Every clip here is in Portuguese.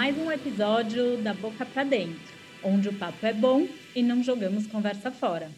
mais um episódio da Boca para Dentro, onde o papo é bom e não jogamos conversa fora.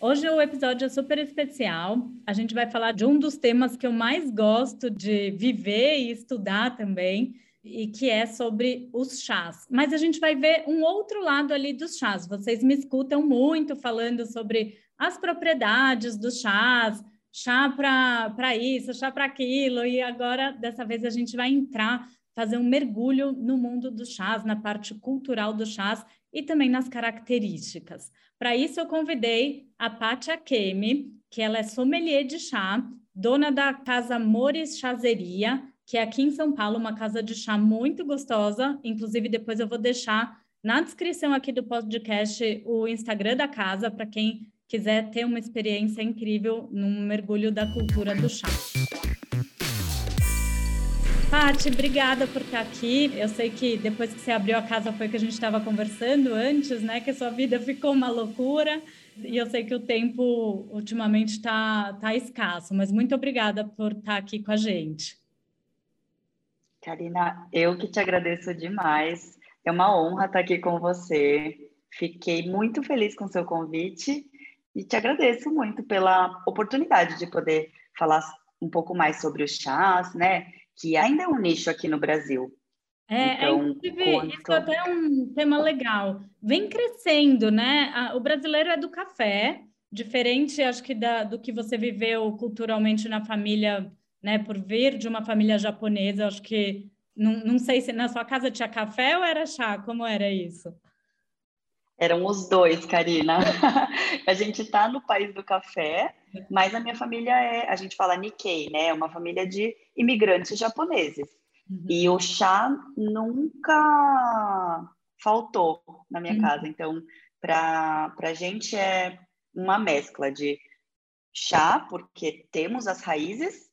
Hoje o episódio é super especial. A gente vai falar de um dos temas que eu mais gosto de viver e estudar também, e que é sobre os chás. Mas a gente vai ver um outro lado ali dos chás. Vocês me escutam muito falando sobre as propriedades dos chás, chá para isso, chá para aquilo, e agora dessa vez a gente vai entrar fazer um mergulho no mundo dos chás, na parte cultural dos chás e também nas características. Para isso, eu convidei a Pátia Kemi, que ela é sommelier de chá, dona da casa Mores Chazeria, que é aqui em São Paulo, uma casa de chá muito gostosa. Inclusive, depois eu vou deixar na descrição aqui do podcast o Instagram da casa para quem quiser ter uma experiência incrível num mergulho da cultura do chá. Paty, obrigada por estar aqui. Eu sei que depois que você abriu a casa foi que a gente estava conversando antes, né? Que a sua vida ficou uma loucura. E eu sei que o tempo ultimamente está tá escasso, mas muito obrigada por estar aqui com a gente. Karina, eu que te agradeço demais. É uma honra estar aqui com você. Fiquei muito feliz com o seu convite e te agradeço muito pela oportunidade de poder falar um pouco mais sobre os chás, né? Que ainda é um nicho aqui no Brasil. É, é então, inclusive, quanto... isso é até um tema legal. Vem crescendo, né? O brasileiro é do café, diferente, acho que, da, do que você viveu culturalmente na família, né? Por vir de uma família japonesa, acho que não, não sei se na sua casa tinha café ou era chá, como era isso? Eram os dois, Karina. a gente está no país do café, mas a minha família é, a gente fala Nikkei, né? É uma família de imigrantes japoneses. Uhum. E o chá nunca faltou na minha uhum. casa. Então, para a gente é uma mescla de chá, porque temos as raízes,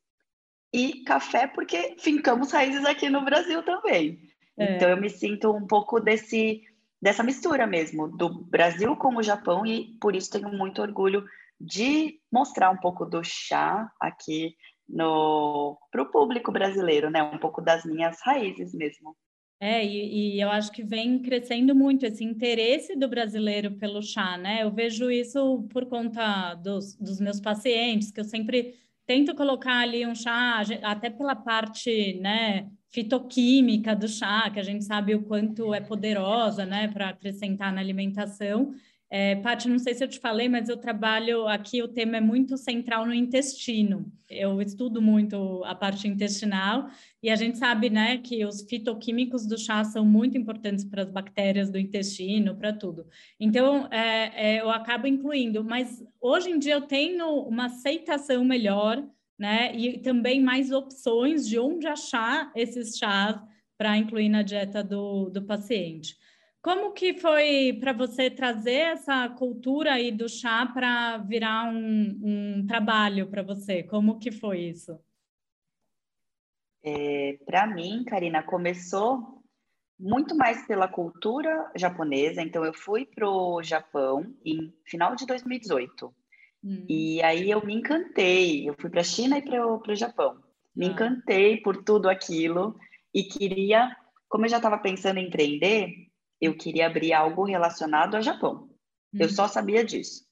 e café, porque fincamos raízes aqui no Brasil também. É. Então, eu me sinto um pouco desse dessa mistura mesmo do Brasil com o Japão e por isso tenho muito orgulho de mostrar um pouco do chá aqui para o público brasileiro, né? Um pouco das minhas raízes mesmo. É, e, e, eu acho que vem crescendo muito esse interesse do brasileiro pelo chá, né? Eu vejo isso por conta dos, dos meus pacientes, que eu sempre tento colocar ali um chá, até pela parte, né, fitoquímica do chá, que a gente sabe o quanto é poderosa, né, para acrescentar na alimentação. É, Paty, não sei se eu te falei, mas eu trabalho aqui, o tema é muito central no intestino. Eu estudo muito a parte intestinal e a gente sabe, né, que os fitoquímicos do chá são muito importantes para as bactérias do intestino, para tudo. Então, é, é, eu acabo incluindo, mas hoje em dia eu tenho uma aceitação melhor né? E também mais opções de onde achar esses chás para incluir na dieta do, do paciente. Como que foi para você trazer essa cultura aí do chá para virar um, um trabalho para você? Como que foi isso? É, para mim, Karina, começou muito mais pela cultura japonesa. Então, eu fui para o Japão em final de 2018. Hum. E aí eu me encantei. Eu fui para a China e para o Japão. Me ah. encantei por tudo aquilo e queria, como eu já estava pensando em empreender, eu queria abrir algo relacionado ao Japão. Hum. Eu só sabia disso.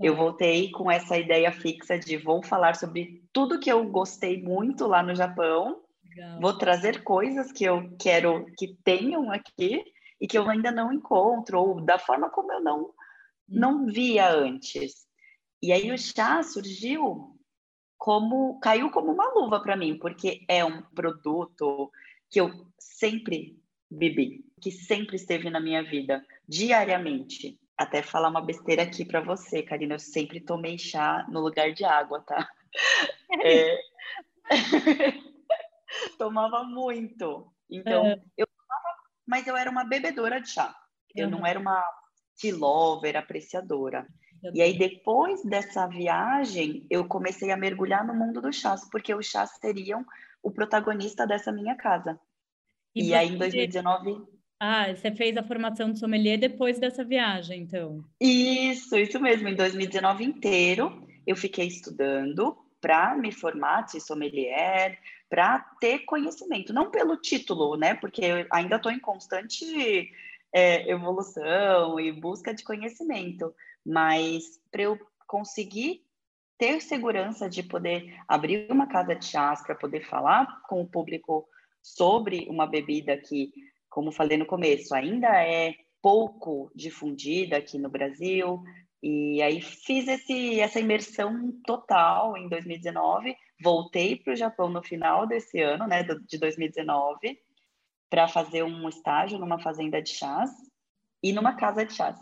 Eu tá. voltei com essa ideia fixa de vou falar sobre tudo que eu gostei muito lá no Japão. Legal. Vou trazer coisas que eu quero que tenham aqui e que eu ainda não encontro, ou da forma como eu não, hum. não via antes. E aí o chá surgiu como caiu como uma luva para mim, porque é um produto que eu sempre bebi, que sempre esteve na minha vida, diariamente. Até falar uma besteira aqui para você, Karina, eu sempre tomei chá no lugar de água, tá? É... tomava muito. Então, é. eu tomava, mas eu era uma bebedora de chá. Eu não era uma tea lover, apreciadora. E aí, depois dessa viagem, eu comecei a mergulhar no mundo dos chás, porque os chás seriam o protagonista dessa minha casa. E, e aí, em 2019. Ah, você fez a formação de sommelier depois dessa viagem, então? Isso, isso mesmo. Em 2019 inteiro, eu fiquei estudando para me formar de sommelier, para ter conhecimento, não pelo título, né? Porque eu ainda estou em constante é, evolução e busca de conhecimento, mas para eu conseguir ter segurança de poder abrir uma casa de chás para poder falar com o público sobre uma bebida que, como falei no começo, ainda é pouco difundida aqui no Brasil. E aí fiz esse, essa imersão total em 2019. Voltei para o Japão no final desse ano, né, de 2019, para fazer um estágio numa fazenda de chás e numa casa de chás.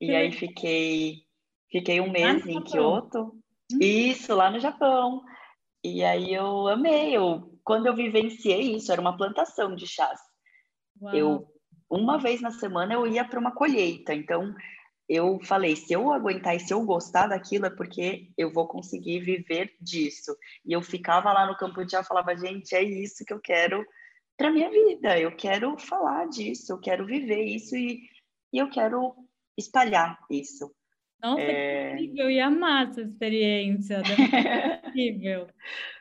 E aí fiquei, fiquei um mês em Kyoto isso, lá no Japão. E aí eu amei. Eu, quando eu vivenciei isso, era uma plantação de chás. Uau. Eu, uma vez na semana, eu ia para uma colheita. Então, eu falei, se eu aguentar e se eu gostar daquilo, é porque eu vou conseguir viver disso. E eu ficava lá no campo de chá e falava, gente, é isso que eu quero para minha vida. Eu quero falar disso, eu quero viver isso e, e eu quero espalhar isso. Nossa, é... que incrível! E amar essa experiência. incrível.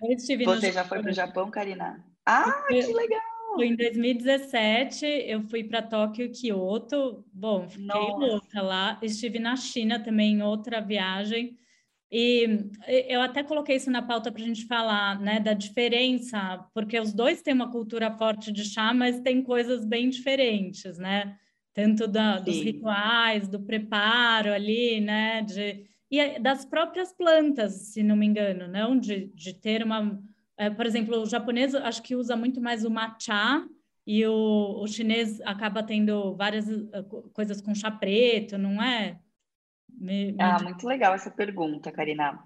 Você já foi para o Japão, Karina? Ah, eu, que legal! Em 2017, eu fui para Tóquio e Kyoto. Bom, fiquei Nossa. louca lá. Estive na China também em outra viagem. E eu até coloquei isso na pauta para a gente falar, né, da diferença, porque os dois têm uma cultura forte de chá, mas tem coisas bem diferentes, né? Tanto da, dos rituais, do preparo ali, né, de, e das próprias plantas, se não me engano, não, de, de ter uma, é, por exemplo, o japonês acho que usa muito mais o matcha e o, o chinês acaba tendo várias eh, coisas com chá preto, não é? Me, me... Ah, muito legal essa pergunta, Karina.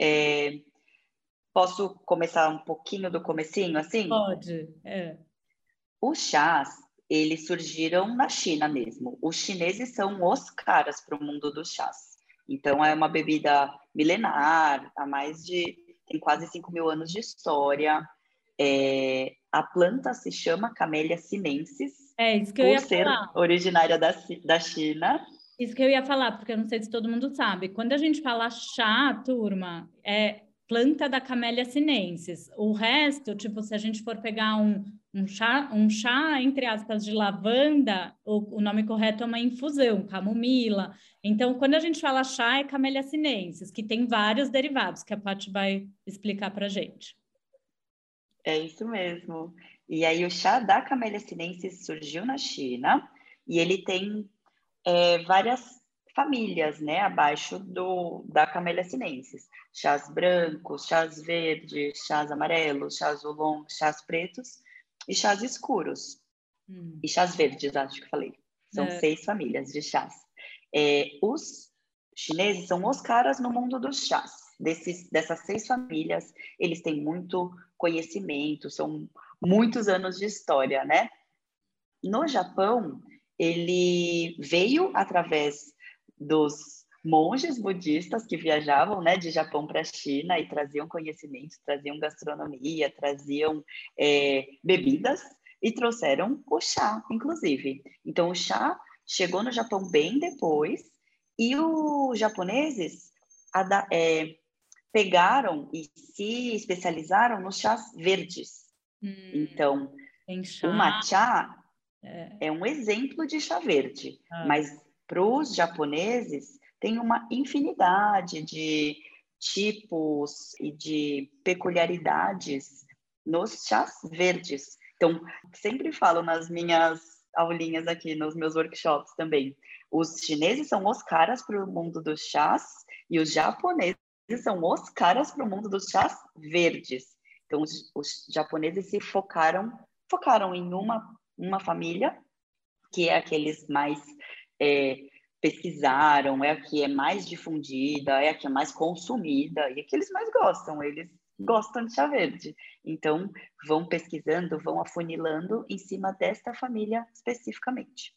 É, posso começar um pouquinho do comecinho, assim? Pode, é. Os chás, eles surgiram na China mesmo. Os chineses são os caras para o mundo dos chás. Então, é uma bebida milenar, há mais de. tem quase 5 mil anos de história. É, a planta se chama Camellia sinensis. É, isso que eu ia ser falar. originária da, da China. Isso que eu ia falar, porque eu não sei se todo mundo sabe. Quando a gente fala chá, turma, é planta da Camellia sinensis. O resto, tipo, se a gente for pegar um, um chá, um chá, entre aspas, de lavanda, o, o, nome correto é uma infusão, camomila. Então, quando a gente fala chá, é Camellia sinensis, que tem vários derivados, que a Paty vai explicar para gente. É isso mesmo. E aí, o chá da Camellia sinensis surgiu na China, e ele tem é, várias famílias, né, abaixo do, da Camellia sinensis. Chás brancos, chás verdes, chás amarelos, chás oolong, chás pretos, e chás escuros. Hum. E chás verdes, acho que falei. São é. seis famílias de chás. É, os chineses são os caras no mundo dos chás. Desses, dessas seis famílias, eles têm muito conhecimento, são muitos anos de história, né? No Japão, ele veio através dos monges budistas que viajavam né, de Japão para a China e traziam conhecimentos, traziam gastronomia, traziam é, bebidas e trouxeram o chá, inclusive. Então, o chá chegou no Japão bem depois e os japoneses é, pegaram e se especializaram nos chás verdes. Hum, então, o matcha é. é. um exemplo de chá verde, ah. mas para os japoneses tem uma infinidade de tipos e de peculiaridades nos chás verdes. Então, sempre falo nas minhas aulinhas aqui, nos meus workshops também. Os chineses são os caras para o mundo dos chás e os japoneses são os caras para o mundo dos chás verdes. Então, os, os, japoneses se focaram, focaram em uma, uma família, que é aqueles mais é, pesquisaram, é a que é mais difundida, é a que é mais consumida e a que eles mais gostam. Eles gostam de chá verde. Então, vão pesquisando, vão afunilando em cima desta família especificamente.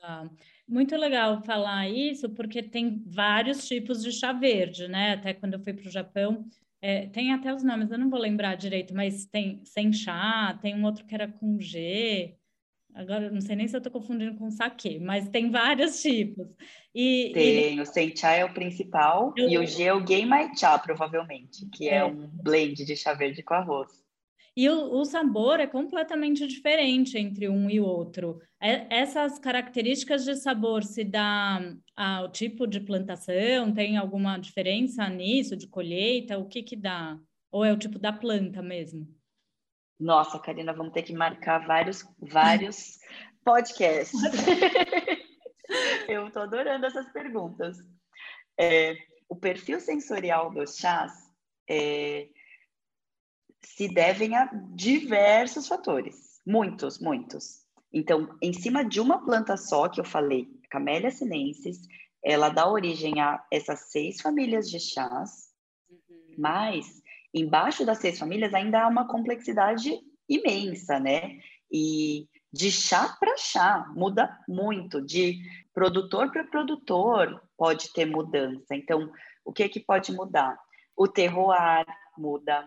Ah, muito legal falar isso, porque tem vários tipos de chá verde, né? Até quando eu fui para o Japão, é, tem até os nomes, eu não vou lembrar direito, mas tem sem chá, tem um outro que era com G, Agora, não sei nem se eu estou confundindo com saque, mas tem vários tipos. E, tem, e... o senchai é o principal eu... e o G é o Game Cha, provavelmente, que é. é um blend de chá verde com arroz. E o, o, sabor é completamente diferente entre um e outro. É, essas características de sabor se dá ao tipo de plantação? Tem alguma diferença nisso, de colheita? O que que dá? Ou é o tipo da planta mesmo? Nossa, Karina, vamos ter que marcar vários, vários podcasts. Eu estou adorando essas perguntas. É, o perfil sensorial dos chás é, se devem a diversos fatores, muitos, muitos. Então, em cima de uma planta só, que eu falei, Camellia sinensis, ela dá origem a essas seis famílias de chás, uhum. mas embaixo das seis famílias ainda há uma complexidade imensa, né? E de chá para chá muda muito, de produtor para produtor pode ter mudança. Então, o que que pode mudar? O terroir muda,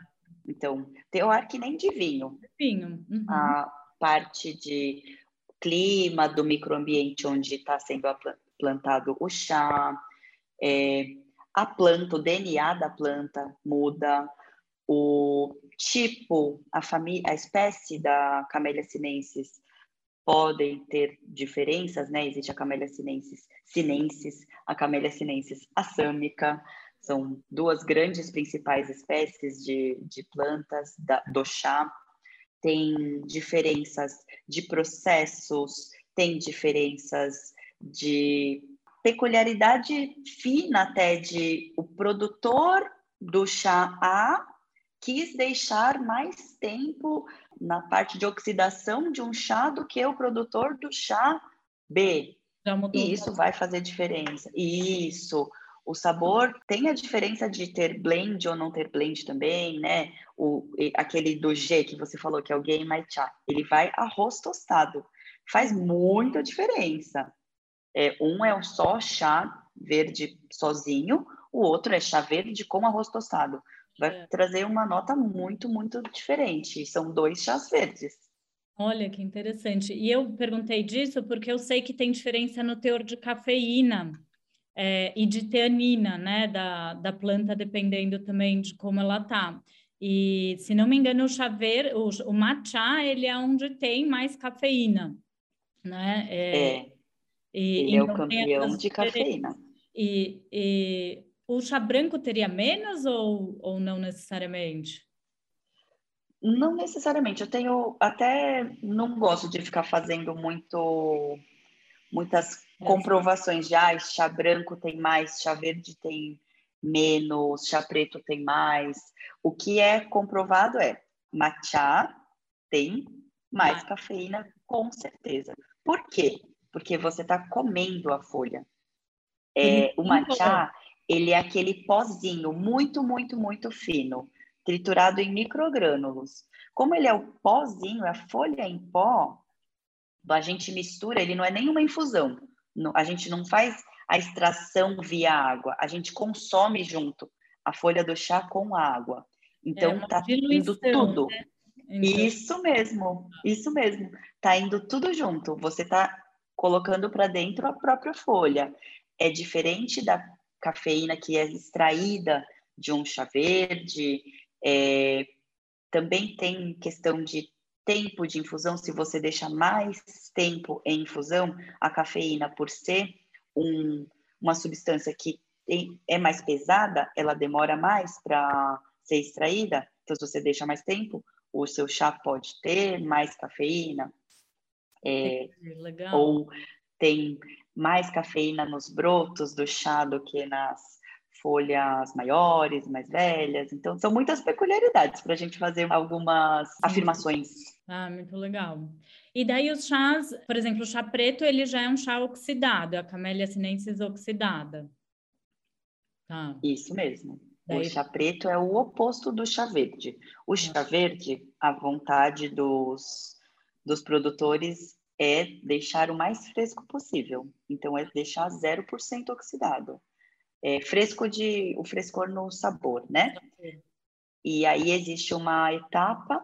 então, terroir que nem de vinho. Vinho. Uhum. A parte de clima do microambiente onde está sendo plantado o chá, é, a planta, o DNA da planta muda, o tipo, a família, a espécie da Camellia sinensis podem ter diferenças, né? Existe a Camellia sinensis sinensis, a Camellia sinensis assâmica, são duas grandes principais espécies de, de plantas da, do chá. Tem diferenças de processos, tem diferenças de peculiaridade fina até de o produtor do chá A quis deixar mais tempo na parte de oxidação de um chá do que o produtor do chá B. E isso vai fazer diferença. Isso. O sabor tem a diferença de ter blend ou não ter blend também, né? O, aquele do G que você falou, que é o Game My Cha, ele vai arroz tostado. Faz muita diferença. É, um é só chá verde sozinho, o outro é chá verde com arroz tostado. Vai é. trazer uma nota muito, muito diferente. São dois chás verdes. Olha que interessante. E eu perguntei disso porque eu sei que tem diferença no teor de cafeína é, e de teanina, né, da, da planta, dependendo também de como ela tá. E, se não me engano, o chá verde, o, o matcha, ele é onde tem mais cafeína, né? É, é. E, ele é o campeão de cafeína. E, e o chá branco teria menos ou, ou não necessariamente? Não necessariamente. Eu tenho até não gosto de ficar fazendo muito muitas comprovações de ah, chá branco tem mais, chá verde tem menos, chá preto tem mais. O que é comprovado é matcha tem mais ah. cafeína, com certeza. Por quê? Porque você está comendo a folha. É, o matcha, ele é aquele pozinho muito, muito, muito fino, triturado em microgrânulos. Como ele é o pozinho, a folha em pó, a gente mistura, ele não é nenhuma infusão. A gente não faz a extração via água, a gente consome junto a folha do chá com a água. Então é tá indo tudo. Né? Então... Isso mesmo, isso mesmo. Tá indo tudo junto. Você tá colocando para dentro a própria folha. É diferente da cafeína que é extraída de um chá verde. É... também tem questão de tempo de infusão, se você deixa mais tempo em infusão, a cafeína, por ser um, uma substância que tem, é mais pesada, ela demora mais para ser extraída. Então, se você deixa mais tempo, o seu chá pode ter mais cafeína. É, Legal. Ou tem mais cafeína nos brotos do chá do que nas folhas maiores, mais velhas. Então, são muitas peculiaridades para a gente fazer algumas afirmações. Ah, muito legal. E daí os chás, por exemplo, o chá preto, ele já é um chá oxidado, a Camellia sinensis oxidada. Tá. Isso mesmo. Daí... O chá preto é o oposto do chá verde. O chá verde, a vontade dos, dos produtores é deixar o mais fresco possível. Então, é deixar 0% oxidado é, fresco de o frescor no sabor, né? E aí existe uma etapa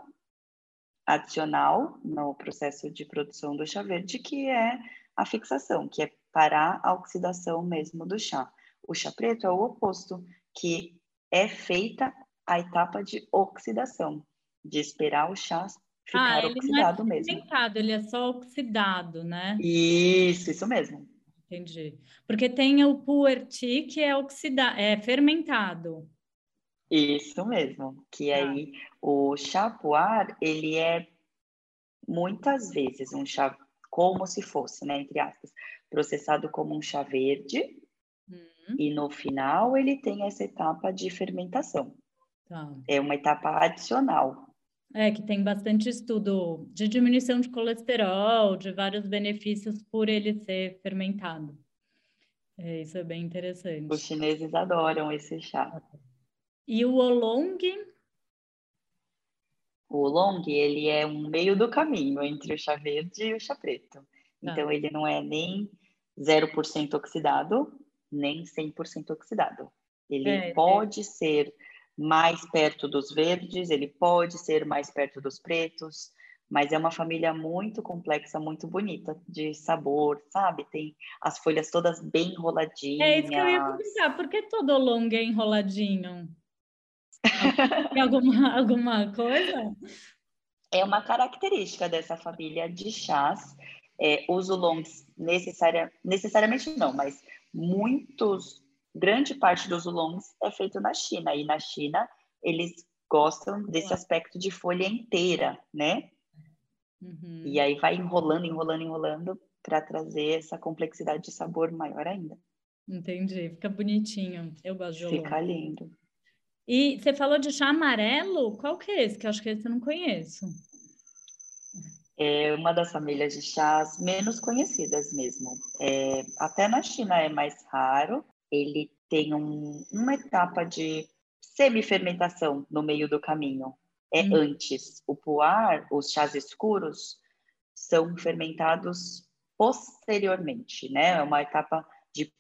adicional no processo de produção do chá verde, que é a fixação, que é parar a oxidação mesmo do chá. O chá preto é o oposto, que é feita a etapa de oxidação, de esperar o chá ficar ah, oxidado não é mesmo. Ele é só oxidado, né? Isso, isso mesmo. Entendi. Porque tem o puerti que é oxidado, é fermentado. Isso mesmo, que ah. aí o chá puar, ele é muitas vezes um chá como se fosse, né, entre aspas, processado como um chá verde, hum. e no final ele tem essa etapa de fermentação. Tá. É uma etapa adicional. É, que tem bastante estudo de diminuição de colesterol, de vários benefícios por ele ser fermentado. É, isso é bem interessante. Os chineses adoram esse chá. E o oolong? O oolong, ele é um meio do caminho entre o chá verde e o chá preto. Tá. Então, ele não é nem 0% oxidado, nem 100% oxidado. Ele é. pode é. ser mais perto dos verdes, ele pode ser mais perto dos pretos, mas é uma família muito complexa, muito bonita de sabor, sabe? Tem as folhas todas bem enroladinhas. É isso que eu ia comentar, por que todo longo é enroladinho? Tem alguma, alguma coisa? É uma característica dessa família de chás. É, os oolongs necessaria, necessariamente não, mas muitos grande parte dos oolongs é feito na China, e na China eles gostam desse aspecto de folha inteira, né? Uhum. E aí vai enrolando, enrolando, enrolando para trazer essa complexidade de sabor maior ainda. Entendi, fica bonitinho. Eu gosto de oolong. Fica lindo. E você falou de chá amarelo? Qual que é esse? Que eu acho que esse eu não conheço. É uma das famílias de chás menos conhecidas mesmo. É, até na China é mais raro, ele tem um, uma etapa de semi-fermentação no meio do caminho. É hum. antes. O puar, os chás escuros, são fermentados posteriormente, né? É uma etapa de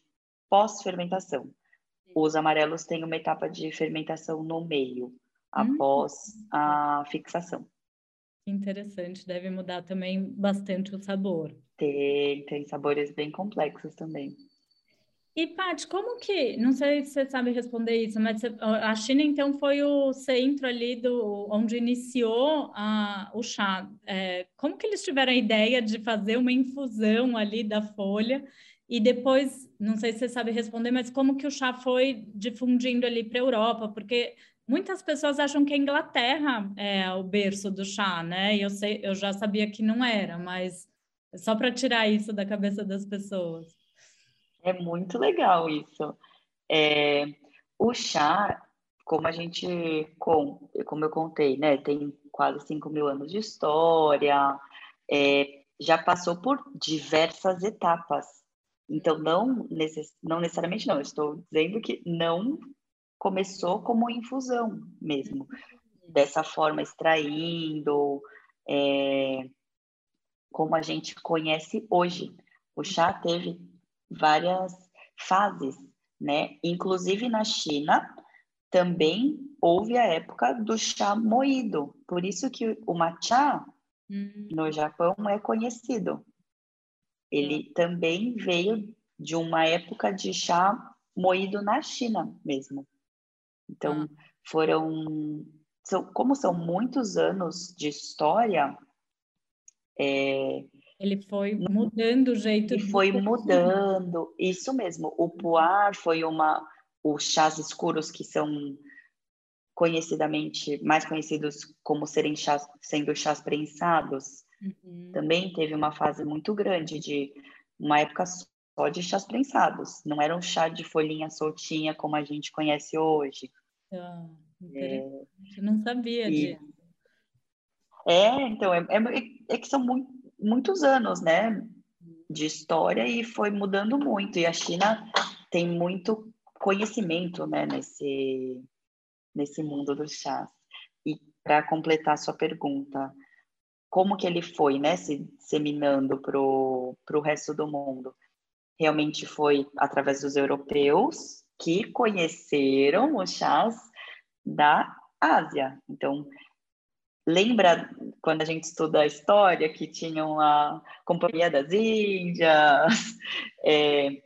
pós-fermentação. Os amarelos têm uma etapa de fermentação no meio, após hum. a fixação. Interessante, deve mudar também bastante o sabor. Tem, tem sabores bem complexos também. E, Paty, como que, não sei se você sabe responder isso, mas a China, então, foi o centro ali do, onde iniciou a, o chá. É, como que eles tiveram a ideia de fazer uma infusão ali da folha e depois, não sei se você sabe responder, mas como que o chá foi difundindo ali para a Europa? Porque muitas pessoas acham que a Inglaterra é o berço do chá, né? E eu, sei, eu já sabia que não era, mas só para tirar isso da cabeça das pessoas. É muito legal isso. É, o chá, como a gente, com, como eu contei, né, tem quase 5 mil anos de história, é, já passou por diversas etapas. Então, não, necess, não necessariamente não, estou dizendo que não começou como infusão mesmo, dessa forma, extraindo, é, como a gente conhece hoje. O chá teve várias fases, né? Inclusive na China também houve a época do chá moído. Por isso que o matcha hum. no Japão é conhecido. Ele também veio de uma época de chá moído na China mesmo. Então, hum. foram são, como são muitos anos de história, é, ele foi mudando o jeito. E foi mudando, isso mesmo. O puar foi uma, os chás escuros que são conhecidamente mais conhecidos como serem chás, sendo chás prensados. Uhum. Também teve uma fase muito grande de uma época só de chás prensados. Não era um chá de folhinha soltinha como a gente conhece hoje. Ah, é, Eu não sabia e, disso. É, então, é, é, é que são muito muitos anos, né, de história e foi mudando muito. E a China tem muito conhecimento, né, nesse nesse mundo dos chás. E para completar sua pergunta, como que ele foi, né, se disseminando pro pro resto do mundo? Realmente foi através dos europeus que conheceram os chás da Ásia. Então, lembra quando a gente estuda a história que tinham a Companhia das Índias, é,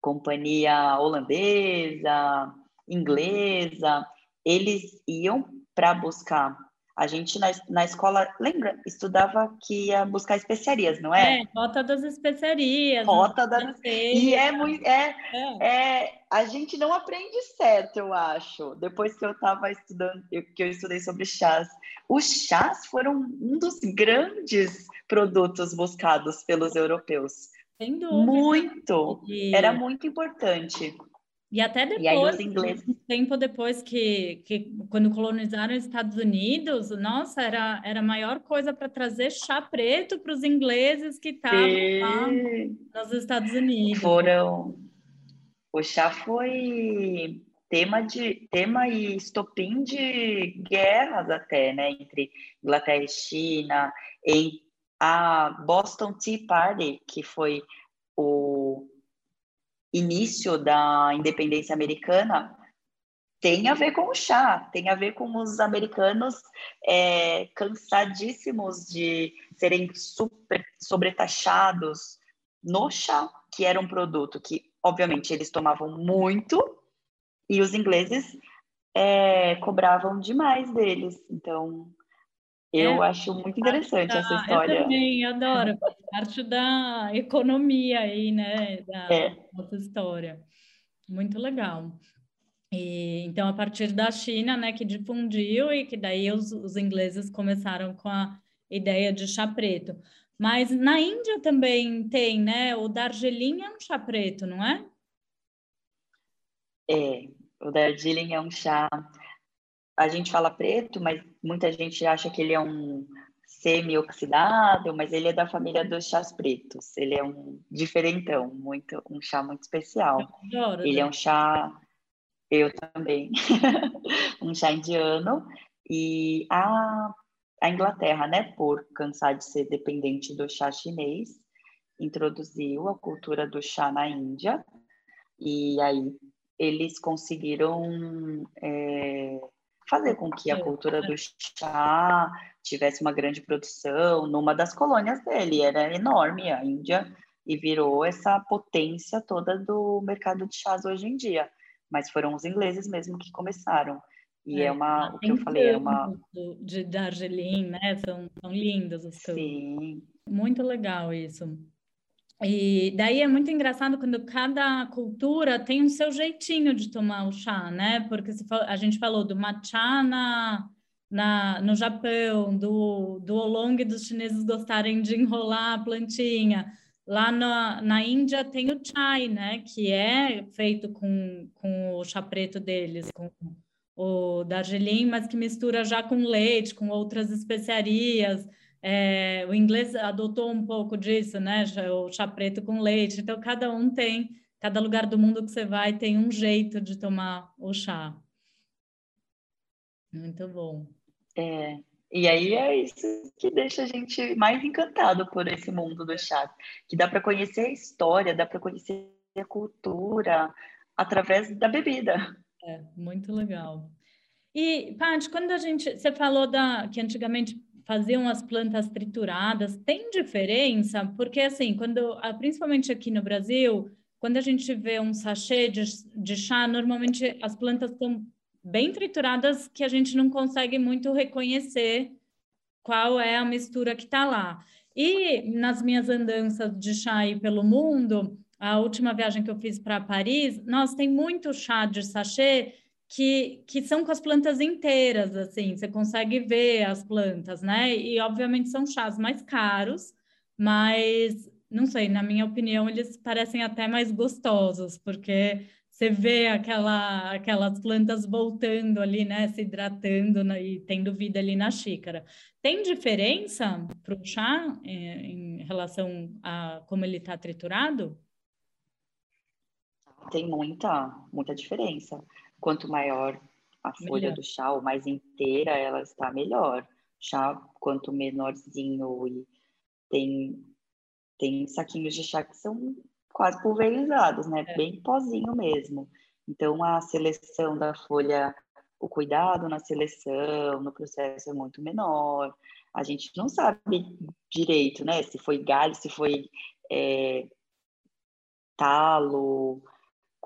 companhia holandesa, inglesa, eles iam para buscar a gente na, na escola, lembra? Estudava que ia buscar especiarias, não é? É, rota das especiarias. Rota das... E é muito... É, é. é, a gente não aprende certo, eu acho. Depois que eu estava estudando, que eu estudei sobre chás. Os chás foram um dos grandes produtos buscados pelos europeus. Sem dúvida. Muito! Era muito importante. E até depois, e ingleses... um tempo depois que, que quando colonizaram os Estados Unidos, nossa, era, era a maior coisa para trazer chá preto para os ingleses que estavam lá nos Estados Unidos. Foram. O chá foi tema de tema e estopim de guerras até, né, entre Inglaterra e China, em a Boston Tea Party, que foi o início da independência americana tem a ver com o chá, tem a ver com os americanos é, cansadíssimos de serem super sobretaxados no chá, que era um produto que, obviamente, eles tomavam muito e os ingleses é, cobravam demais deles. Então, eu é, acho muito interessante da, essa história. Eu também adoro, parte da economia aí, né, da é. nossa história. Muito legal. E, então, a partir da China, né, que difundiu e que daí os, os ingleses começaram com a ideia de chá preto. Mas na Índia também tem, né? O Darjeeling é um chá preto, não é? É, o Darjeeling é um chá a gente fala preto, mas muita gente acha que ele é um semi-oxidado, mas ele é da família dos chás pretos. Ele é um diferentão, muito, um chá muito especial. Adoro, ele né? é um chá, eu também, um chá indiano. E a, a Inglaterra, né, por cansar de ser dependente do chá chinês, introduziu a cultura do chá na Índia. E aí eles conseguiram é, fazer com que a cultura do chá tivesse uma grande produção numa das colônias dele. Era enorme a Índia e virou essa potência toda do mercado de chás hoje em dia. Mas foram os ingleses mesmo que começaram. E é, é uma, o que eu falei, é uma... De Darjeeling, né? São, são lindos os Sim. Muito legal isso. E daí é muito engraçado quando cada cultura tem o seu jeitinho de tomar o chá, né? Porque a gente falou do matcha na, na, no Japão, do, do oolong dos chineses gostarem de enrolar a plantinha. Lá na, na Índia tem o chai, né? Que é feito com, com o chá preto deles, com o Darjeeling, mas que mistura já com leite, com outras especiarias. É, o inglês adotou um pouco disso, né? O chá preto com leite. Então, cada um tem, cada lugar do mundo que você vai tem um jeito de tomar o chá. Muito bom. É, e aí é isso que deixa a gente mais encantado por esse mundo do chá, que dá para conhecer a história, dá para conhecer a cultura através da bebida. É, muito legal. E, Paty, quando a gente. Você falou da, que antigamente faziam as plantas trituradas. Tem diferença? Porque, assim, quando, ah, principalmente aqui no Brasil, quando a gente vê um sachê de, de chá, normalmente as plantas estão bem trituradas que a gente não consegue muito reconhecer qual é a mistura que está lá. E nas minhas andanças de chá aí pelo mundo, a última viagem que eu fiz para Paris, nós tem muito chá de sachê que, que são com as plantas inteiras, assim, você consegue ver as plantas, né? E obviamente são chás mais caros, mas não sei, na minha opinião, eles parecem até mais gostosos, porque você vê aquela, aquelas plantas voltando ali, né? Se hidratando né? e tendo vida ali na xícara. Tem diferença para o chá em, é, em relação a como ele está triturado? Tem muita, muita diferença quanto maior a folha do chá, ou mais inteira ela está, melhor. Chá, quanto menorzinho e tem, tem saquinhos de chá que são quase pulverizados, né? É. Bem pozinho mesmo. Então, a seleção da folha o cuidado na seleção, no processo é muito menor. A gente não sabe direito, né? Se foi galho, se foi é, talo.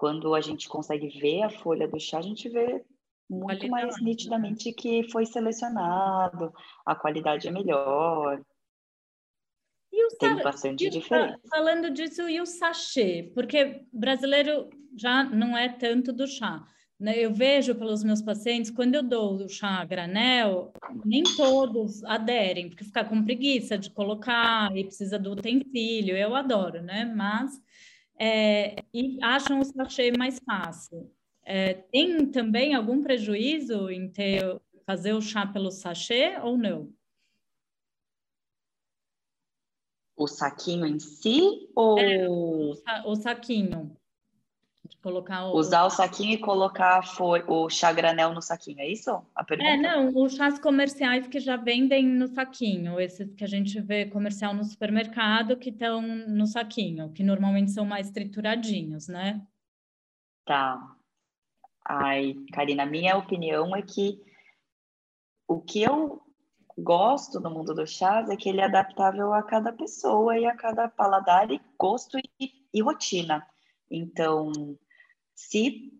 Quando a gente consegue ver a folha do chá, a gente vê muito mais né? nitidamente que foi selecionado, a qualidade é melhor. Tem bastante e diferença. Falando disso, e o sachê? Porque brasileiro já não é tanto do chá. Né? Eu vejo pelos meus pacientes, quando eu dou o chá a granel, nem todos aderem, porque fica com preguiça de colocar e precisa do utensílio. Eu adoro, né? Mas é, e acham o sachê mais fácil. É, tem também algum prejuízo em ter fazer o chá pelo sachê ou não? O saquinho em si ou é, o, o saquinho? O... Usar o saquinho e colocar foi, o chá granel no saquinho, é isso a pergunta? É, não, os chás comerciais que já vendem no saquinho, esses que a gente vê comercial no supermercado que estão no saquinho, que normalmente são mais trituradinhos, né? Tá. Ai, Karina, minha opinião é que o que eu gosto no mundo dos chás é que ele é adaptável a cada pessoa e a cada paladar e gosto e, e rotina. Então, se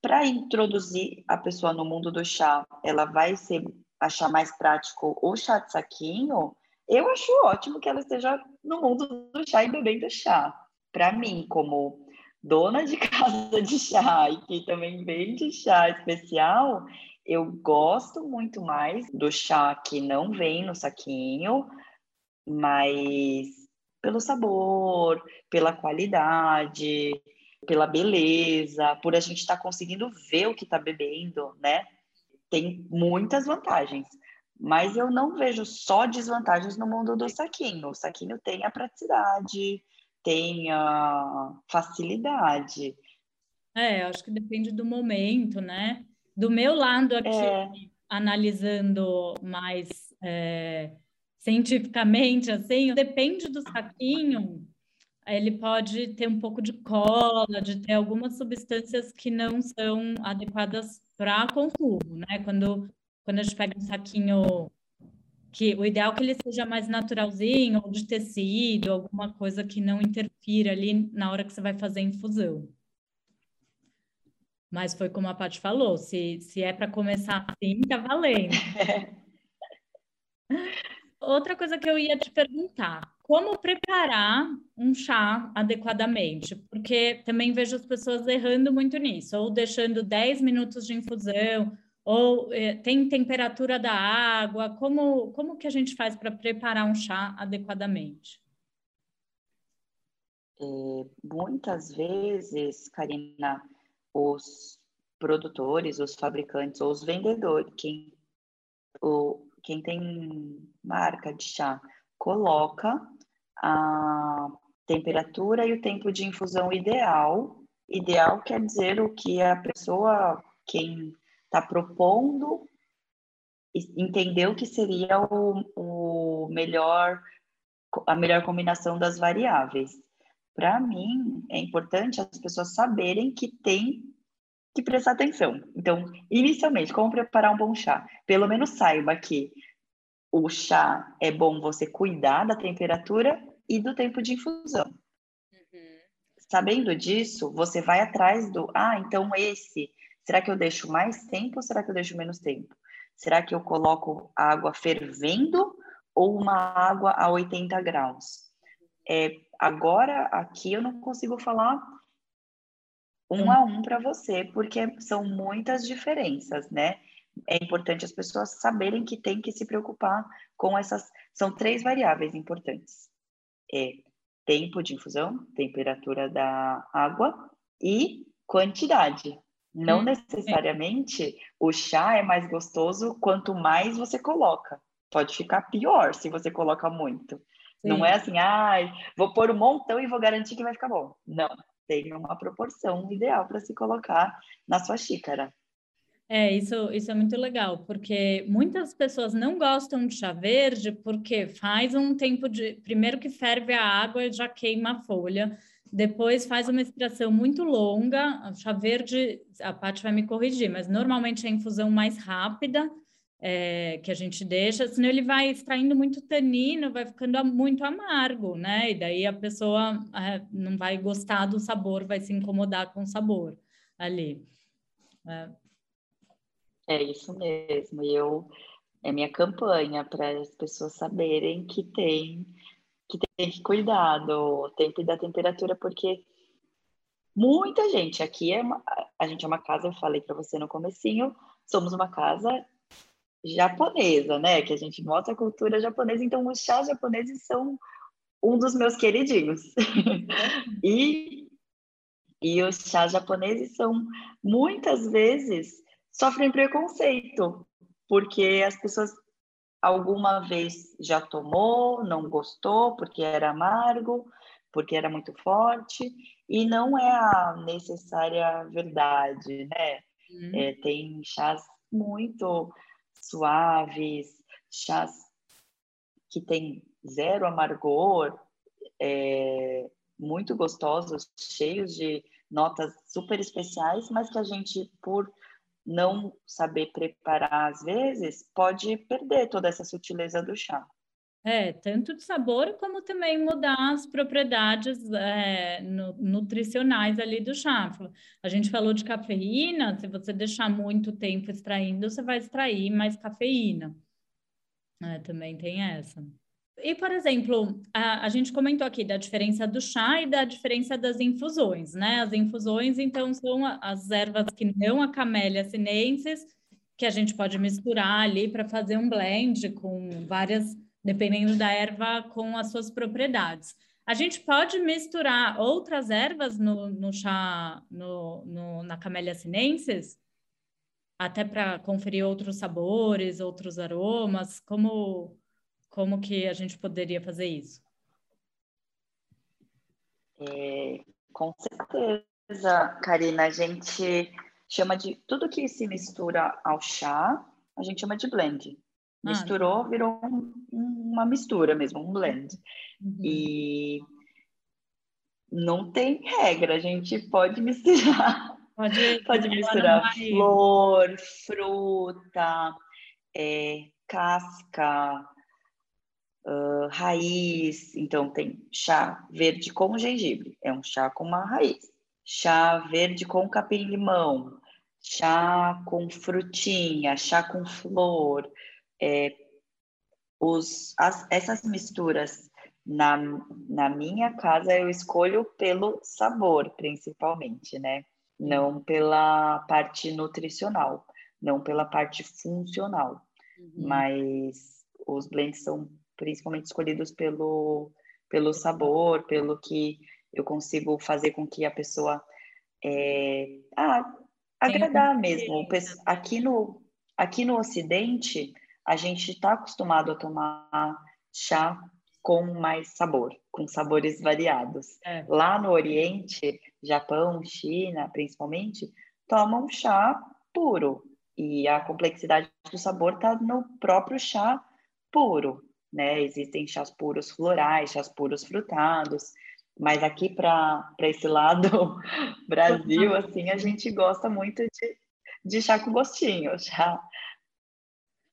para introduzir a pessoa no mundo do chá, ela vai ser, achar mais prático o chá de saquinho, eu acho ótimo que ela esteja no mundo do chá e bebendo chá. Para mim, como dona de casa de chá e que também vende chá especial, eu gosto muito mais do chá que não vem no saquinho, mas pelo sabor, pela qualidade, pela beleza, por a gente estar tá conseguindo ver o que está bebendo, né? Tem muitas vantagens. Mas eu não vejo só desvantagens no mundo do saquinho. O saquinho tem a praticidade, tem a facilidade. É, acho que depende do momento, né? Do meu lado aqui, é... analisando mais é, cientificamente, assim, depende do saquinho ele pode ter um pouco de cola, de ter algumas substâncias que não são adequadas para consumo, né? Quando, quando a gente pega um saquinho que o ideal é que ele seja mais naturalzinho, ou de tecido, alguma coisa que não interfira ali na hora que você vai fazer a infusão. Mas foi como a Paty falou, se, se é para começar assim, tá valendo. Outra coisa que eu ia te perguntar, como preparar um chá adequadamente? Porque também vejo as pessoas errando muito nisso, ou deixando 10 minutos de infusão, ou eh, tem temperatura da água. Como, como que a gente faz para preparar um chá adequadamente? É, muitas vezes, Karina, os produtores, os fabricantes ou os vendedores, quem, o, quem tem marca de chá, coloca a temperatura e o tempo de infusão ideal. Ideal quer dizer o que a pessoa, quem está propondo, entendeu que seria o, o melhor, a melhor combinação das variáveis. Para mim, é importante as pessoas saberem que tem que prestar atenção. Então, inicialmente, como preparar um bom chá? Pelo menos saiba que o chá é bom você cuidar da temperatura e do tempo de infusão. Uhum. Sabendo disso, você vai atrás do, ah, então esse, será que eu deixo mais tempo ou será que eu deixo menos tempo? Será que eu coloco água fervendo ou uma água a 80 graus? É, agora, aqui eu não consigo falar um a um para você, porque são muitas diferenças, né? é importante as pessoas saberem que tem que se preocupar com essas. São três variáveis importantes: é tempo de infusão, temperatura da água e quantidade. Não hum, necessariamente o chá é mais gostoso quanto mais você coloca. Pode ficar pior se você coloca muito. Sim. Não é assim, ah, vou pôr um montão e vou garantir que vai ficar bom. Não, tem uma proporção ideal para se colocar na sua xícara. É, isso, isso é muito legal, porque muitas pessoas não gostam de chá verde porque faz um tempo de. Primeiro que ferve a água e já queima a folha. depois faz uma extração muito longa, chá verde, a Paty vai me corrigir, mas normalmente é a infusão mais rápida, é, que a gente deixa, senão ele vai extraindo muito tanino, vai ficando muito amargo, né? E daí a pessoa é, não vai gostar do sabor, vai se incomodar com o sabor ali. É, é isso mesmo. E eu é minha campanha para as pessoas saberem que tem que tem que cuidar do tempo e da temperatura, porque muita gente aqui é uma, a gente é uma casa, eu falei para você no comecinho, somos uma casa japonesa, né? Que a gente mostra a cultura japonesa, então os chás japoneses são um dos meus queridinhos. e, e os chás japoneses são muitas vezes sofrem preconceito, porque as pessoas alguma vez já tomou, não gostou porque era amargo, porque era muito forte, e não é a necessária verdade, né? Uhum. É, tem chás muito suaves, chás que tem zero amargor, é, muito gostosos, cheios de notas super especiais, mas que a gente, por não saber preparar às vezes, pode perder toda essa sutileza do chá. É, tanto de sabor como também mudar as propriedades é, no, nutricionais ali do chá. A gente falou de cafeína, se você deixar muito tempo extraindo, você vai extrair mais cafeína. É, também tem essa. E, por exemplo, a, a, gente comentou aqui da diferença do chá e da diferença das infusões, né? As infusões, então, são as ervas que não a camélia sinensis, que a gente pode misturar ali para fazer um blend com várias dependendo da erva com as suas propriedades. A gente pode misturar outras ervas no, no chá, no, no, na Camellia sinensis, até para conferir outros sabores, outros aromas. Como, como que a gente poderia fazer isso? É, com certeza, Karina. A gente chama de tudo que se mistura ao chá, a gente chama de blend. Ah, Misturou, virou um, uma mistura mesmo, um blend. Uhum. E não tem regra, a gente pode misturar. Pode, pode misturar flor, fruta, é, casca, uh, raiz. Então, tem chá verde com gengibre, é um chá com uma raiz. Chá verde com capim-limão, chá com frutinha, chá com flor, é, os, as, essas misturas na, na minha casa eu escolho pelo sabor, principalmente, né? Não pela parte nutricional, não pela parte funcional. Uhum. Mas os blends são principalmente escolhidos pelo, pelo sabor, pelo que eu consigo fazer com que a pessoa é, ah, agradar mesmo. Aqui no, aqui no Ocidente, a gente está acostumado a tomar chá com mais sabor, com sabores variados. É. Lá no Oriente, Japão, China, principalmente, tomam chá puro e a complexidade do sabor está no próprio chá puro, né? Existem chás puros florais, chás puros frutados, mas aqui para esse lado Brasil, assim, a gente gosta muito de, de chá com gostinho, chá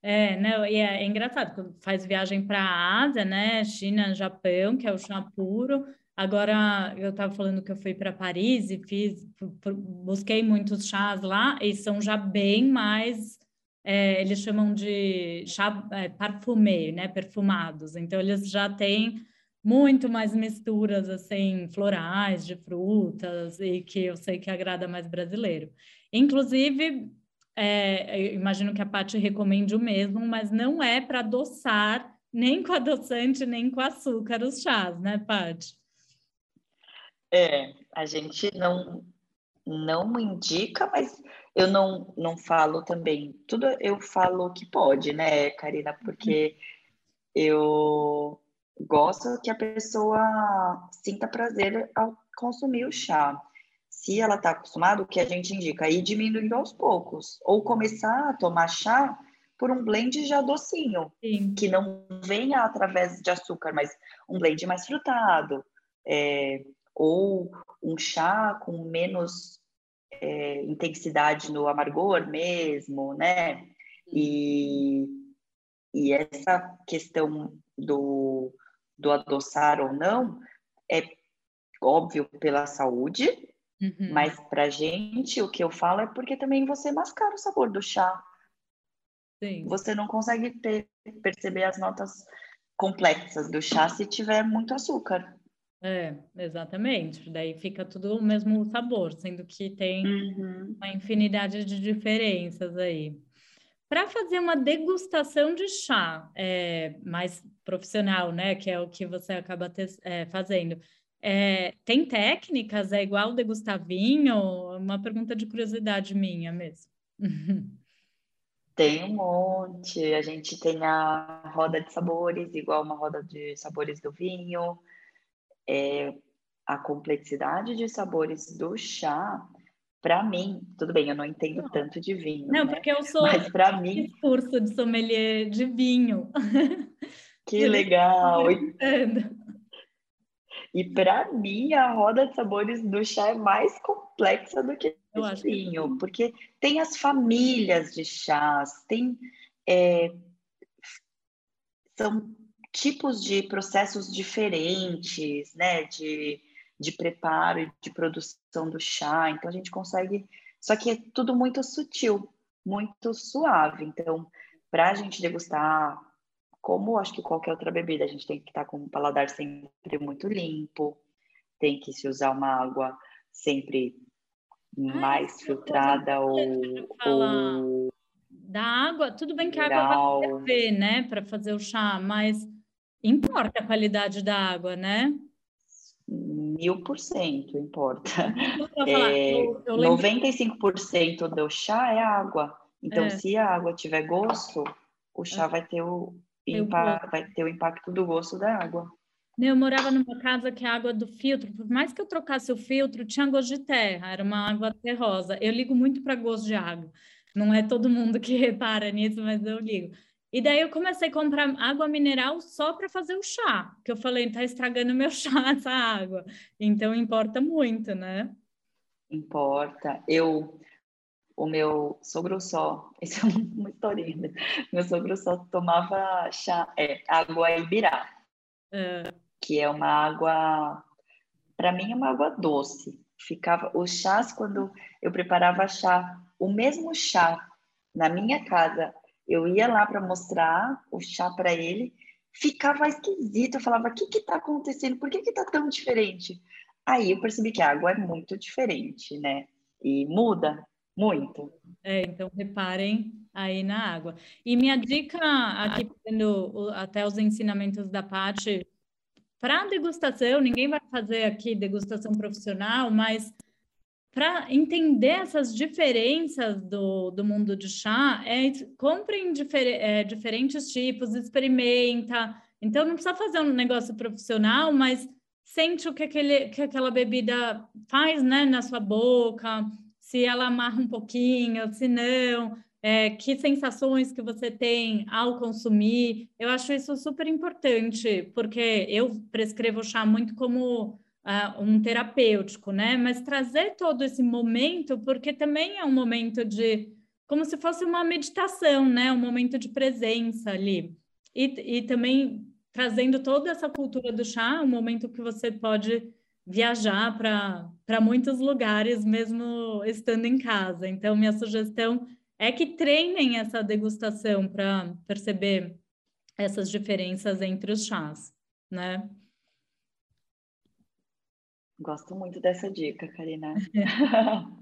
é, não, e é, é engraçado, faz viagem para a Ásia, né? China, Japão, que é o chá puro. Agora, eu estava falando que eu fui para Paris e fiz, busquei muitos chás lá, e são já bem mais, é, eles chamam de chá é, parfumé, né? Perfumados. Então, eles já têm muito mais misturas, assim, florais, de frutas, e que eu sei que agrada mais brasileiro. Inclusive, é, imagino que a Paty recomende o mesmo, mas não é para adoçar nem com adoçante, nem com açúcar os chás, né, Paty? É, a gente não não indica, mas eu não não falo também. Tudo eu falo que pode, né, Karina? Porque eu gosto que a pessoa sinta prazer ao consumir o chá se ela está acostumada, o que a gente indica? Ir diminuindo aos poucos. Ou começar a tomar chá por um blend já docinho, Sim. que não venha através de açúcar, mas um blend mais frutado, é, ou um chá com menos é, intensidade no amargor mesmo, né? E, e essa questão do, do adoçar ou não é óbvio pela saúde, uhum. mas para gente o que eu falo é porque também você mascara o sabor do chá. Sim. Você não consegue ter, perceber as notas complexas do chá se tiver muito açúcar. É, exatamente. Daí fica tudo o mesmo sabor, sendo que tem uhum. uma infinidade de diferenças aí. Para fazer uma degustação de chá é, mais profissional, né, que é o que você acaba ter, é, fazendo, é, tem técnicas? É igual degustar vinho? Uma pergunta de curiosidade minha mesmo. Tem um monte. A gente tem a roda de sabores, igual uma roda de sabores do vinho é, a complexidade de sabores do chá, para mim, tudo bem, eu não entendo tanto de vinho. Não, né? porque eu sou Mas para mim curso de sommelier de vinho. Que legal. E para mim a roda de sabores do chá é mais complexa do que o vinho, que... porque tem as famílias de chás, tem é, são tipos de processos diferentes, né, de, de preparo e de produção do chá. Então a gente consegue, só que é tudo muito sutil, muito suave. Então, para a gente degustar, como acho que qualquer outra bebida, a gente tem que estar com o paladar sempre muito limpo, tem que se usar uma água sempre mais filtrada ou, ou da água, tudo bem que a água vai ferver, né, para fazer o chá, mas Importa a qualidade da água, né? Mil por cento importa. É, eu, eu lembro... 95% do chá é água. Então, é. se a água tiver gosto, o chá é. vai, ter o, impa... vai ter o impacto do gosto da água. Eu morava numa casa que a água do filtro, por mais que eu trocasse o filtro, tinha gosto de terra, era uma água terrosa. Eu ligo muito para gosto de água. Não é todo mundo que repara nisso, mas eu ligo. E daí eu comecei a comprar água mineral só para fazer o chá, que eu falei, tá estragando meu chá essa água. Então importa muito, né? Importa. Eu o meu sogro só, isso é uma historinha. Né? Meu sogro só tomava chá, é, água ibirá, é. que é uma água, para mim é uma água doce. Ficava os chás quando eu preparava chá, o mesmo chá na minha casa eu ia lá para mostrar o chá para ele, ficava esquisito. Eu falava: o que está acontecendo? Por que está tão diferente? Aí eu percebi que a água é muito diferente, né? E muda muito. É, então reparem aí na água. E minha dica, aqui tendo até os ensinamentos da Paty, para degustação, ninguém vai fazer aqui degustação profissional, mas para entender essas diferenças do, do mundo de chá, é, comprem difer, é, diferentes tipos, experimenta. Então, não precisa fazer um negócio profissional, mas sente o que, aquele, que aquela bebida faz né, na sua boca, se ela amarra um pouquinho, se não, é, que sensações que você tem ao consumir. Eu acho isso super importante, porque eu prescrevo chá muito como uh, um terapêutico, né? Mas trazer todo esse momento, porque também é um momento de como se fosse uma meditação, né? Um momento de presença ali. E, e também trazendo toda essa cultura do chá, um momento que você pode viajar para muitos lugares, mesmo estando em casa. Então, minha sugestão é que treinem essa degustação para perceber essas diferenças entre os chás, né? Gosto muito dessa dica, Karina.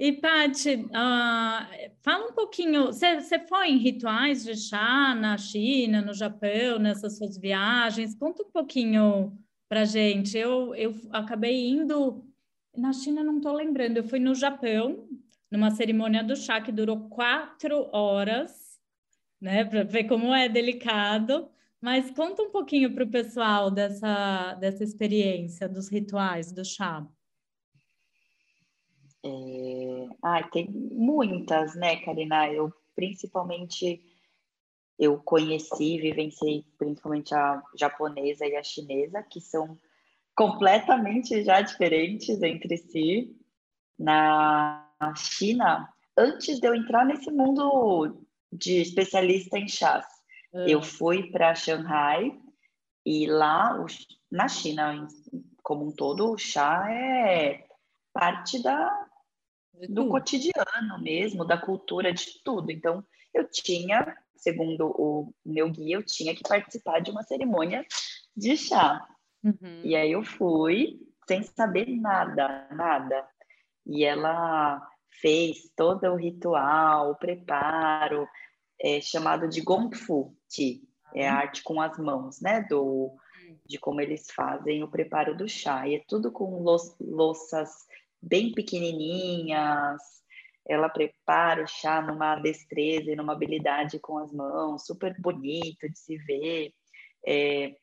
E, Paty, uh, fala um pouquinho, você foi em rituais de chá na China, no Japão, nessas suas viagens? Conta um pouquinho para gente. Eu, eu acabei indo, na China não estou lembrando, eu fui no Japão, numa cerimônia do chá que durou quatro horas, né, para ver como é delicado. Mas conta um pouquinho para o pessoal dessa, dessa experiência dos rituais do chá. É... Tem muitas, né, Karina? Eu principalmente eu conheci, vivenciei principalmente a japonesa e a chinesa, que são completamente já diferentes entre si. Na China, antes de eu entrar nesse mundo de especialista em chás, uhum. eu fui para Shanghai e lá, na China como um todo, o chá é parte da, do cotidiano mesmo, da cultura, de tudo. Então, eu tinha, segundo o meu guia, eu tinha que participar de uma cerimônia de chá. Uhum. E aí eu fui sem saber nada, nada. E ela fez todo o ritual, o preparo, é, chamado de Gongfu Tea, é a uhum. arte com as mãos, né? Do, de como eles fazem o preparo do chá. E é tudo com louças bem pequenininhas. Ela prepara o chá numa destreza e numa habilidade com as mãos, super bonito de se ver. É,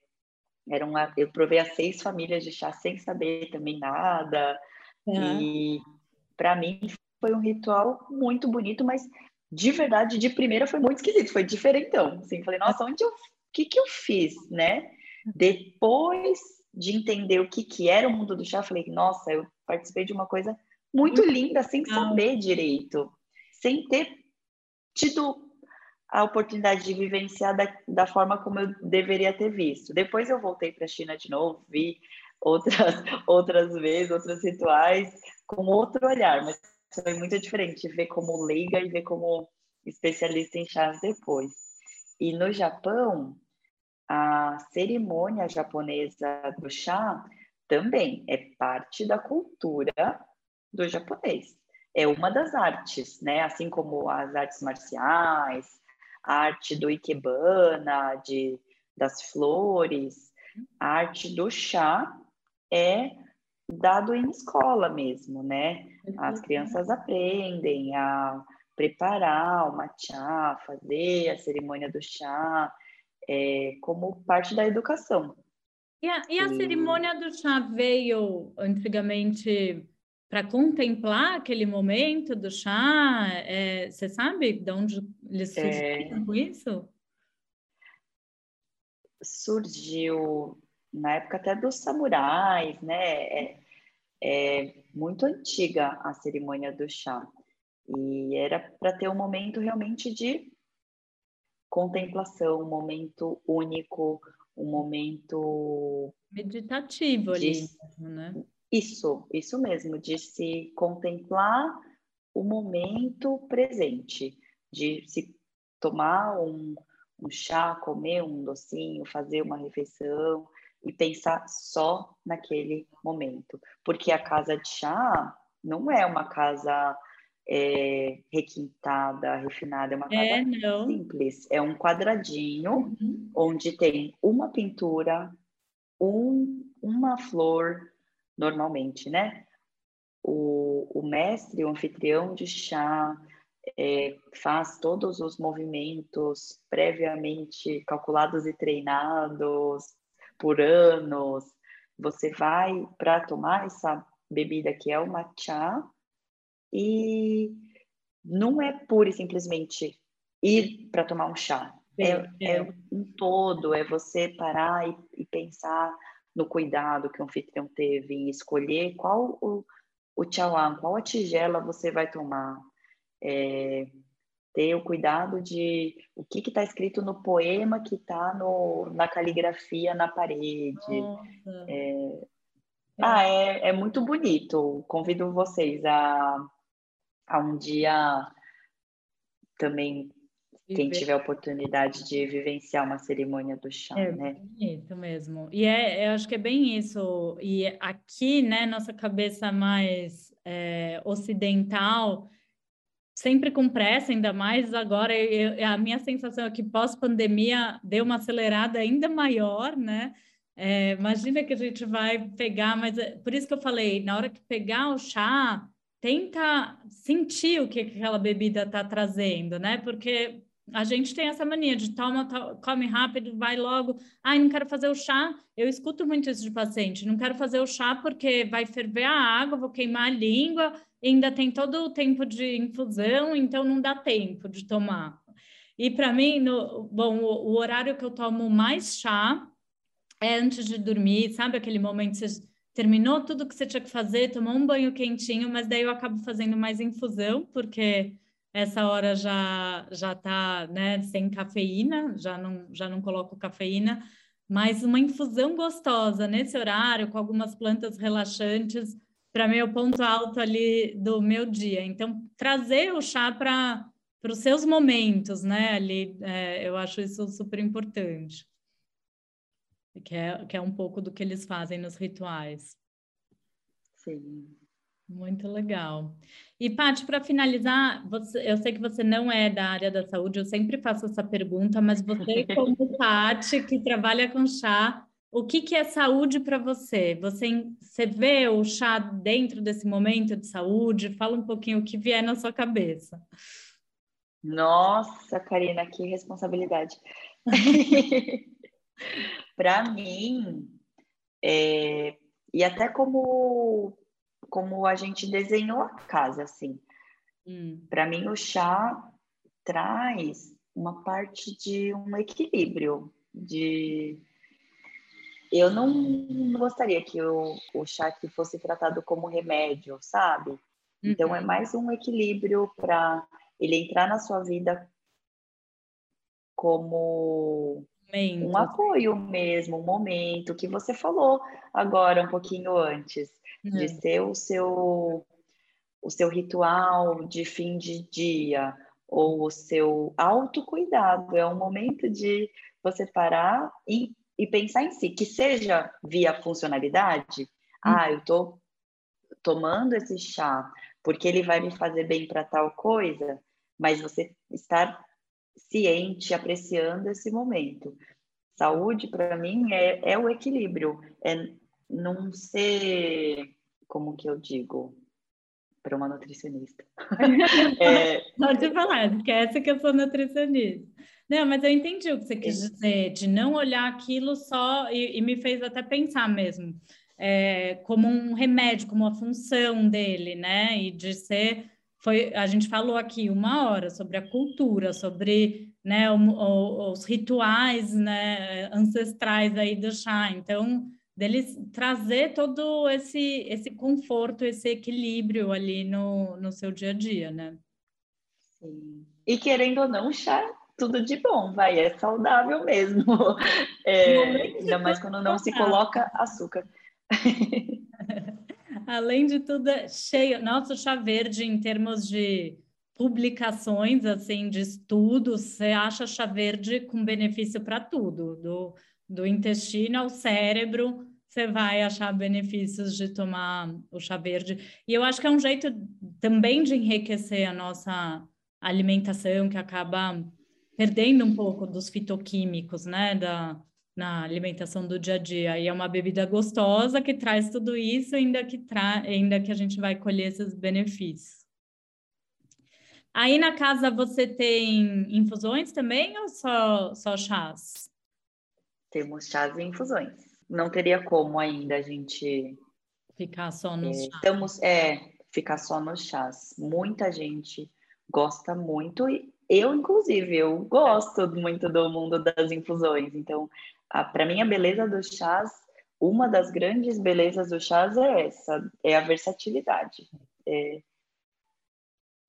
era uma, eu provei as seis famílias de chá sem saber também nada. Uhum. E para mim foi um ritual muito bonito, mas de verdade, de primeira foi muito esquisito, foi diferentão. Assim, falei, nossa, onde eu, o que que eu fiz, né? Depois de entender o que que era o mundo do chá, falei, nossa, eu participei de uma coisa muito linda, sem saber direito, sem ter tido a oportunidade de vivenciar da, da forma como eu deveria ter visto. Depois eu voltei para a China de novo, vi outras, outras vezes, outros rituais, com outro olhar, mas foi muito diferente ver como leiga e ver como especialista em chás depois. E no Japão, a cerimônia japonesa do chá também é parte da cultura do japonês. É uma das artes, né? Assim como as artes marciais, a arte do ikebana, de, das flores, a arte do chá é dado em escola mesmo, né? As crianças aprendem a preparar o matcha, fazer a cerimônia do chá, é, como parte da educação. E a, e a e... cerimônia do chá veio antigamente para contemplar aquele momento do chá? É, você sabe de onde eles surgiram é... com isso? Surgiu na época até dos samurais, né? É, é muito antiga a cerimônia do chá. E era para ter um momento realmente de contemplação, um momento único, um momento meditativo de... ali, né? Isso, isso mesmo, de se contemplar o momento presente, de se tomar um, um chá, comer um docinho, fazer uma refeição e pensar só naquele momento. Porque a casa de chá não é uma casa é, requintada, refinada, é uma é, casa simples. É um quadradinho uhum. onde tem uma pintura, um, uma flor, normalmente, né? O, o mestre, o anfitrião de chá, é, faz todos os movimentos previamente calculados e treinados por anos. Você vai para tomar essa bebida que é o matcha, e não é pura e simplesmente ir para tomar um chá. É, é, um todo, é você parar e, e, pensar no cuidado que o anfitrião teve em escolher qual o, o tchauan, qual a tigela você vai tomar. É, ter o cuidado de o que está escrito no poema que está na caligrafia na parede. É, ah, é, é muito bonito. Convido vocês a a um dia também quem tiver a oportunidade de vivenciar uma cerimônia do chá, é, né? Isso mesmo. E é, eu acho que é bem isso. E aqui, né, nossa cabeça mais é, ocidental, sempre com pressa, ainda mais agora, eu, a minha sensação é que pós-pandemia deu uma acelerada ainda maior, né? É, imagina que a gente vai pegar, mas é, por isso que eu falei, na hora que pegar o chá, tenta sentir o que aquela bebida está trazendo, né? Porque a gente tem essa mania de toma, come rápido, vai logo. Ai, não quero fazer o chá. Eu escuto muito isso de paciente. Não quero fazer o chá porque vai ferver a água, vou queimar a língua, ainda tem todo o tempo de infusão, então não dá tempo de tomar. E para mim, no, bom, o, o, horário que eu tomo mais chá é antes de dormir, sabe aquele momento que você terminou tudo que você tinha que fazer, tomou um banho quentinho, mas daí eu acabo fazendo mais infusão, porque essa hora já já tá, né, sem cafeína, já não já não coloco cafeína, mas uma infusão gostosa nesse horário com algumas plantas relaxantes, para mim é ponto alto ali do meu dia. Então, trazer o chá para para os seus momentos, né? Ali, é, eu acho isso super importante. Que é, que é um pouco do que eles fazem nos rituais. Sim. Muito legal. E, Paty, para finalizar, você, eu sei que você não é da área da saúde, eu sempre faço essa pergunta, mas você, como Paty, que trabalha com chá, o que, que é saúde para você? você? Você vê o chá dentro desse momento de saúde? Fala um pouquinho o que vier na sua cabeça. Nossa, Karina, que responsabilidade. Para mim, é, e até como, como a gente desenhou a casa, assim. Hum. Para mim, o chá traz uma parte de um equilíbrio, de eu não gostaria que o, o chá que fosse tratado como remédio, sabe? Então é uhum. é mais um equilíbrio para ele entrar na sua vida como momento. um apoio mesmo, um momento que você falou agora um pouquinho antes, de é. ser o seu o seu ritual de fim de dia ou o seu autocuidado, é um momento de você parar e, e pensar em si, que seja via funcionalidade, hum. ah, eu tô tomando esse chá porque ele vai me fazer bem para tal coisa, mas você estar ciente, apreciando esse momento. Saúde, para mim, é, é o equilíbrio, é não ser, como que eu digo, para uma nutricionista. é... Pode falar, esquece que eu sou nutricionista. Não, mas eu entendi o que você quis dizer, de não olhar aquilo só, e, e me fez até pensar mesmo é, como um remédio, como a função dele, né? E de ser, foi, a gente falou aqui uma hora sobre a cultura, sobre né, o, o, os rituais né, ancestrais aí do chá. Então, deles trazer todo esse, esse conforto, esse equilíbrio ali no, no seu dia a dia, né? Sim. E querendo ou não, chá tudo de bom, vai, é saudável mesmo. É, ainda mais quando não se coloca açúcar. Além de tudo, é cheio. Nosso chá verde, em termos de publicações, assim, de estudos, você acha chá verde com benefício para tudo, do, do intestino ao cérebro, você vai achar benefícios de tomar o chá verde. E eu acho que é um jeito também de enriquecer a nossa alimentação, que acaba perdendo um pouco dos fitoquímicos, né, da, na alimentação do dia a dia. E é uma bebida gostosa que traz tudo isso, ainda que, tra... ainda que a gente vai colher esses benefícios. Aí na casa você tem infusões também ou só, só chás? Temos chás e infusões. Não teria como ainda a gente ficar só nos é, chás. Estamos, é, ficar só nos chás. Muita gente gosta muito e eu, inclusive, eu gosto muito do mundo das infusões. Então, para mim, a beleza do chás, uma das grandes belezas do chás é essa, é a versatilidade. É,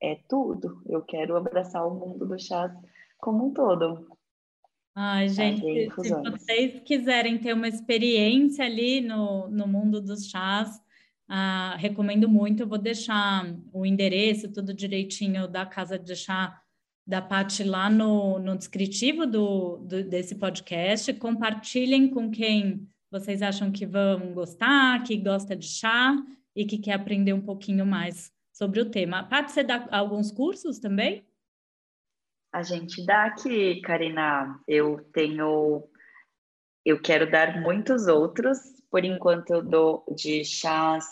é tudo. Eu quero abraçar o mundo do chás como um todo. Ai, gente, se vocês quiserem ter uma experiência ali no, no mundo dos chás, ah, recomendo muito. Eu vou deixar o endereço, tudo direitinho da casa de chá da Paty lá no, no descritivo do, do, desse podcast. Compartilhem com quem vocês acham que vão gostar, que gosta de chá e que quer aprender um pouquinho mais sobre o tema. Paty, você dá alguns cursos também? A gente dá aqui, Karina. Eu tenho. Eu quero dar muitos outros. Por enquanto, eu dou de chás,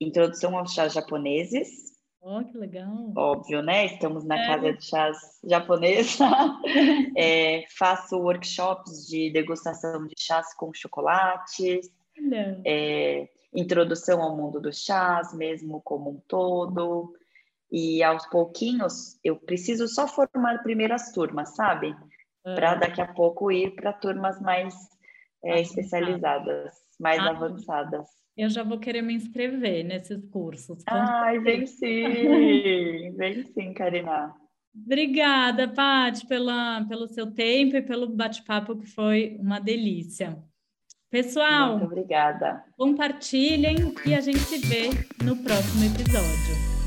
introdução aos chás japoneses, Oh, que legal. Óbvio, né? Estamos na é. casa de chás japonesa. é, faço workshops de degustação de chás com chocolates. É, introdução ao mundo dos chás, mesmo como um todo. E aos pouquinhos, eu preciso só formar primeiras turmas, sabe? Para daqui a pouco ir para turmas mais é, especializadas, mais ah, avançadas. Eu já vou querer me inscrever nesses cursos. Ai, vem sim, vem sim, Karina. Obrigada, Paty, pela, pelo seu tempo e pelo bate-papo que foi uma delícia. Pessoal, Muito obrigada. compartilhem e a gente se vê no próximo episódio.